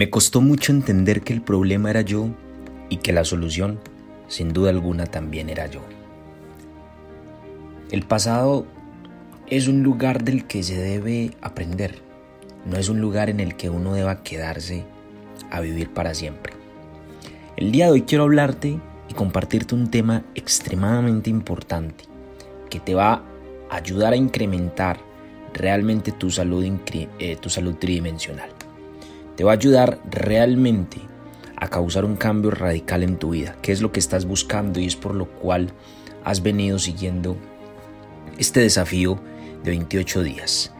Me costó mucho entender que el problema era yo y que la solución, sin duda alguna, también era yo. El pasado es un lugar del que se debe aprender, no es un lugar en el que uno deba quedarse a vivir para siempre. El día de hoy quiero hablarte y compartirte un tema extremadamente importante que te va a ayudar a incrementar realmente tu salud, eh, tu salud tridimensional te va a ayudar realmente a causar un cambio radical en tu vida, que es lo que estás buscando y es por lo cual has venido siguiendo este desafío de 28 días.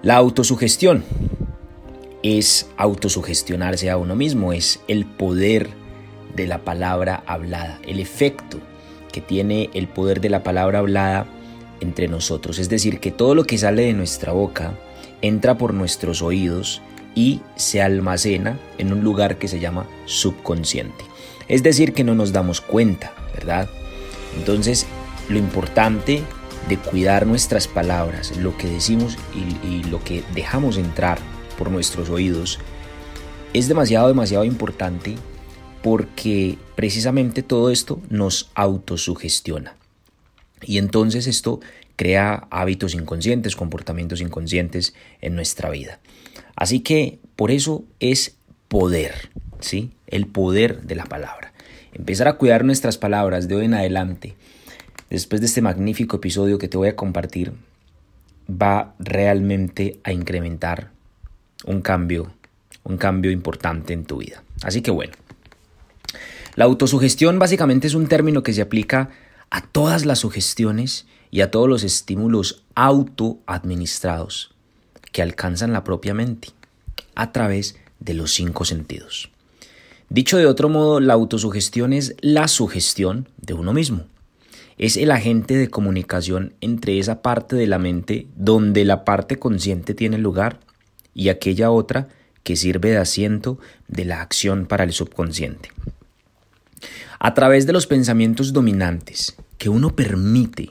La autosugestión es autosugestionarse a uno mismo, es el poder de la palabra hablada, el efecto que tiene el poder de la palabra hablada entre nosotros. Es decir, que todo lo que sale de nuestra boca entra por nuestros oídos y se almacena en un lugar que se llama subconsciente. Es decir, que no nos damos cuenta, ¿verdad? Entonces, lo importante de cuidar nuestras palabras, lo que decimos y, lo que dejamos entrar por nuestros oídos, es demasiado, demasiado importante porque precisamente todo esto nos autosugestiona. Y entonces esto crea hábitos inconscientes, comportamientos inconscientes en nuestra vida. Así que por eso es poder, ¿sí? El poder de la palabra. Empezar a cuidar nuestras palabras de hoy en adelante, después de este magnífico episodio que te voy a compartir, va realmente a incrementar un cambio, un cambio importante en tu vida. Así que bueno, la autosugestión básicamente es un término que se aplica a todas las sugestiones y a todos los estímulos autoadministrados que alcanzan la propia mente a través de los cinco sentidos. Dicho de otro modo, la autosugestión es la sugestión de uno mismo. Es el agente de comunicación entre esa parte de la mente donde la parte consciente tiene lugar y aquella otra que sirve de asiento de la acción para el subconsciente. A través de los pensamientos dominantes que uno permite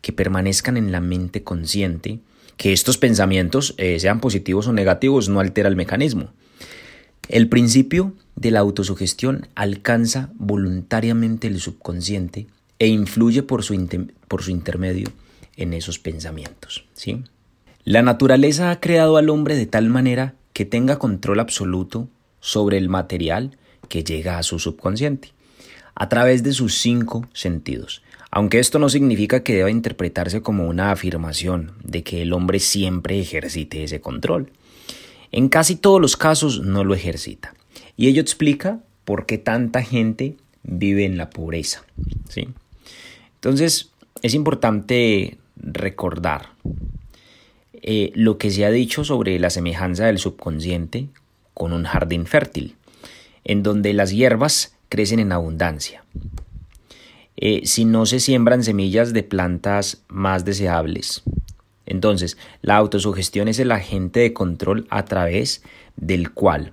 que permanezcan en la mente consciente, que estos pensamientos, eh, sean positivos o negativos, no altera el mecanismo. El principio de la autosugestión alcanza voluntariamente el subconsciente e influye por su, por su intermedio en esos pensamientos. ¿sí? La naturaleza ha creado al hombre de tal manera que tenga control absoluto sobre el material que llega a su subconsciente, a través de sus cinco sentidos, aunque esto no significa que deba interpretarse como una afirmación de que el hombre siempre ejercite ese control. En casi todos los casos no lo ejercita. Y ello explica por qué tanta gente vive en la pobreza. ¿sí? Entonces, es importante recordar eh, lo que se ha dicho sobre la semejanza del subconsciente con un jardín fértil, en donde las hierbas crecen en abundancia. Eh, si no se siembran semillas de plantas más deseables. Entonces, la autosugestión es el agente de control a través del cual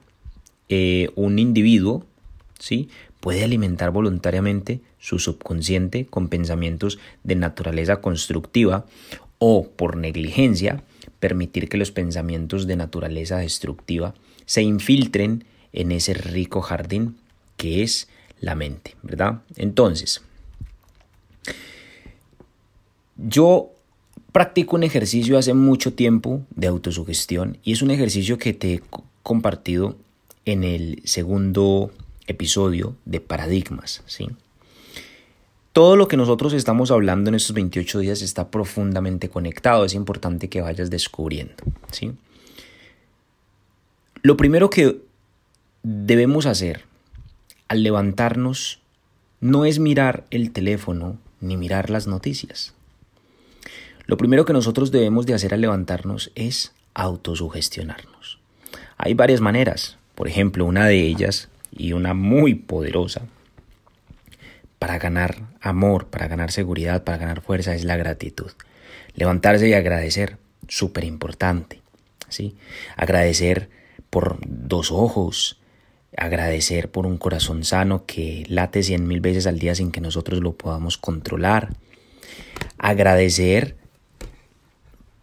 eh, un individuo ¿sí? puede alimentar voluntariamente su subconsciente con pensamientos de naturaleza constructiva o, por negligencia, permitir que los pensamientos de naturaleza destructiva se infiltren en ese rico jardín que es la mente, ¿verdad? Entonces, yo practico un ejercicio hace mucho tiempo de autosugestión y es un ejercicio que te he compartido en el segundo episodio de paradigmas, ¿sí? Todo lo que nosotros estamos hablando en estos 28 días está profundamente conectado, es importante que vayas descubriendo, ¿sí? Lo primero que debemos hacer al levantarnos no es mirar el teléfono ni mirar las noticias. Lo primero que nosotros debemos de hacer al levantarnos es autosugestionarnos. Hay varias maneras, por ejemplo, una de ellas y una muy poderosa para ganar amor, para ganar seguridad, para ganar fuerza es la gratitud. Levantarse y agradecer, súper importante. ¿sí? Agradecer por dos ojos, agradecer por un corazón sano que late cien mil veces al día sin que nosotros lo podamos controlar. Agradecer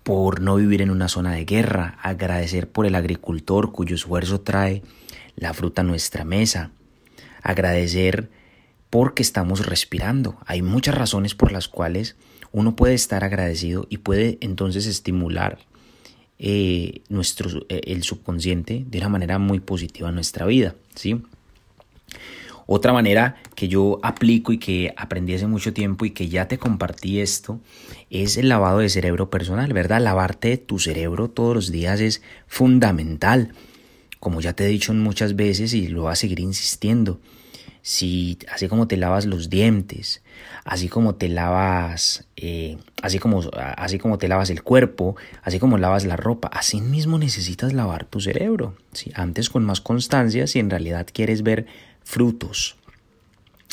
por no vivir en una zona de guerra, agradecer por el agricultor cuyo esfuerzo trae la fruta a nuestra mesa, agradecer porque estamos respirando. Hay muchas razones por las cuales uno puede estar agradecido y puede entonces estimular eh, nuestro, eh, el subconsciente de una manera muy positiva en nuestra vida. ¿sí? Otra manera que yo aplico y que aprendí hace mucho tiempo y que ya te compartí esto es el lavado de cerebro personal, ¿verdad? Lavarte tu cerebro todos los días es fundamental. Como ya te he dicho muchas veces y lo voy a seguir insistiendo, si así como te lavas los dientes, así como te lavas, eh, así como así como te lavas el cuerpo, así como lavas la ropa, así mismo necesitas lavar tu cerebro. ¿sí? Antes con más constancia, si en realidad quieres ver frutos,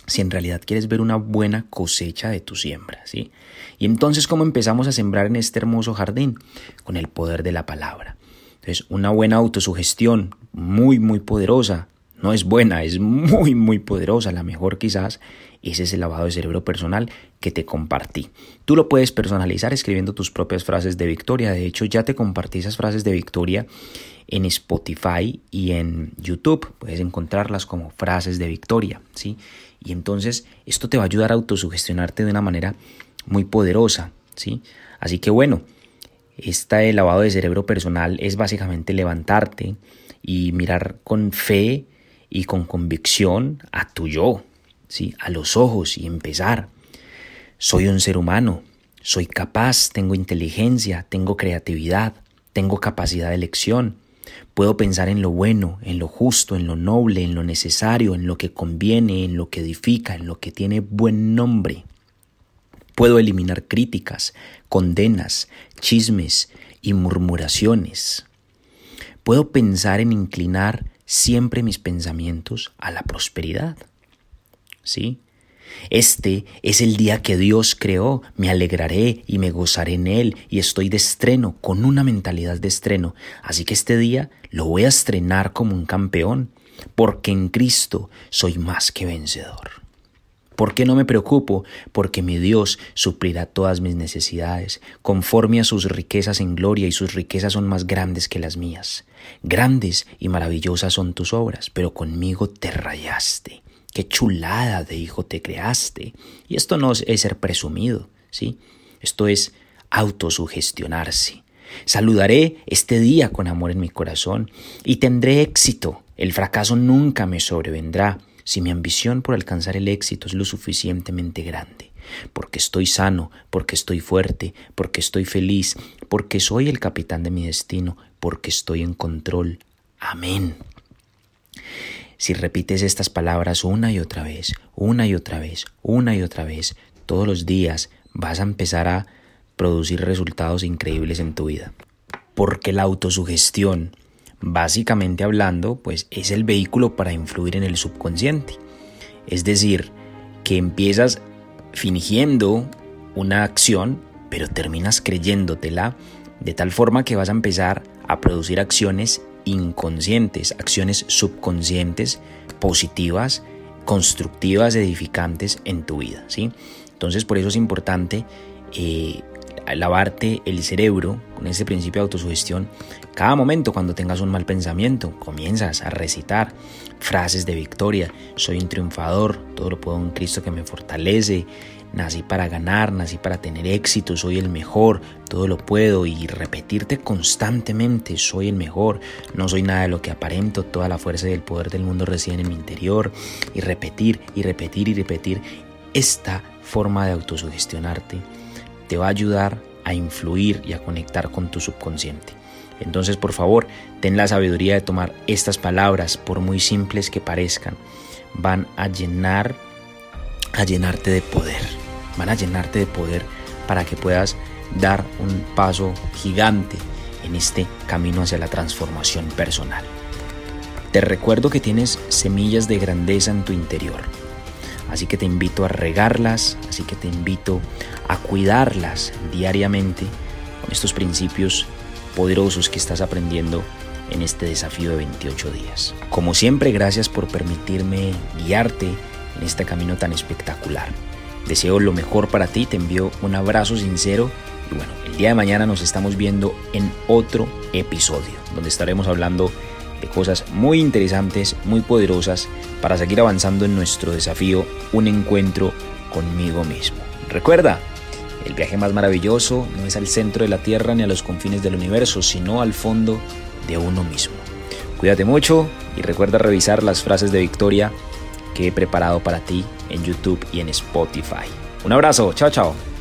si en realidad quieres ver una buena cosecha de tu siembra, ¿sí? Y entonces, ¿cómo empezamos a sembrar en este hermoso jardín? Con el poder de la palabra. Entonces, una buena autosugestión, muy, muy poderosa, no es buena, es muy, muy poderosa, la mejor quizás, ese es el lavado de cerebro personal que te compartí. Tú lo puedes personalizar escribiendo tus propias frases de victoria. De hecho, ya te compartí esas frases de victoria en Spotify y en YouTube. Puedes encontrarlas como frases de victoria, ¿sí? Y entonces esto te va a ayudar a autosugestionarte de una manera muy poderosa, ¿sí? Así que bueno, este lavado de cerebro personal es básicamente levantarte y mirar con fe y con convicción a tu yo, ¿sí? A los ojos y empezar. Soy un ser humano, soy capaz, tengo inteligencia, tengo creatividad, tengo capacidad de elección, Puedo pensar en lo bueno, en lo justo, en lo noble, en lo necesario, en lo que conviene, en lo que edifica, en lo que tiene buen nombre. Puedo eliminar críticas, condenas, chismes y murmuraciones. Puedo pensar en inclinar siempre mis pensamientos a la prosperidad. ¿Sí? Este es el día que Dios creó, me alegraré y me gozaré en él y estoy de estreno, con una mentalidad de estreno. Así que este día lo voy a estrenar como un campeón, porque en Cristo soy más que vencedor. ¿Por qué no me preocupo? Porque mi Dios suplirá todas mis necesidades, conforme a sus riquezas en gloria, y sus riquezas son más grandes que las mías. Grandes y maravillosas son tus obras, pero conmigo te rayaste. Qué chulada de hijo te creaste. Y esto no es ser presumido, ¿sí? Esto es autosugestionarse. Saludaré este día con amor en mi corazón y tendré éxito. El fracaso nunca me sobrevendrá si mi ambición por alcanzar el éxito es lo suficientemente grande. Porque estoy sano, porque estoy fuerte, porque estoy feliz, porque soy el capitán de mi destino, porque estoy en control. Amén. Si repites estas palabras una y otra vez, una y otra vez, una y otra vez, todos los días vas a empezar a producir resultados increíbles en tu vida. Porque la autosugestión, básicamente hablando, pues es el vehículo para influir en el subconsciente. Es decir, que empiezas fingiendo una acción, pero terminas creyéndotela de tal forma que vas a empezar a producir acciones inconscientes, acciones subconscientes, positivas, constructivas, edificantes en tu vida. ¿sí? Entonces por eso es importante eh, lavarte el cerebro con este principio de autosugestión. Cada momento cuando tengas un mal pensamiento, comienzas a recitar frases de victoria. Soy un triunfador, todo lo puedo en Cristo que me fortalece nací para ganar, nací para tener éxito, soy el mejor, todo lo puedo y repetirte constantemente, soy el mejor, no soy nada de lo que aparento, toda la fuerza y el poder del mundo residen en mi interior y repetir y repetir y repetir esta forma de autosugestionarte te va a ayudar a influir y a conectar con tu subconsciente. Entonces, por favor, ten la sabiduría de tomar estas palabras, por muy simples que parezcan, van a llenar a llenarte de poder van a llenarte de poder para que puedas dar un paso gigante en este camino hacia la transformación personal. Te recuerdo que tienes semillas de grandeza en tu interior, así que te invito a regarlas, así que te invito a cuidarlas diariamente con estos principios poderosos que estás aprendiendo en este desafío de 28 días. Como siempre, gracias por permitirme guiarte en este camino tan espectacular. Deseo lo mejor para ti, te envío un abrazo sincero Y bueno, el día de mañana nos estamos viendo en otro episodio, donde estaremos hablando cosas muy interesantes, muy poderosas, para seguir avanzando en nuestro desafío, un encuentro conmigo mismo. Recuerda, el viaje más maravilloso no es al centro de la Tierra ni a los confines del universo, sino al fondo de uno mismo. Cuídate mucho y recuerda revisar las frases de victoria que he preparado para ti en YouTube y en Spotify. Un abrazo, chao chao.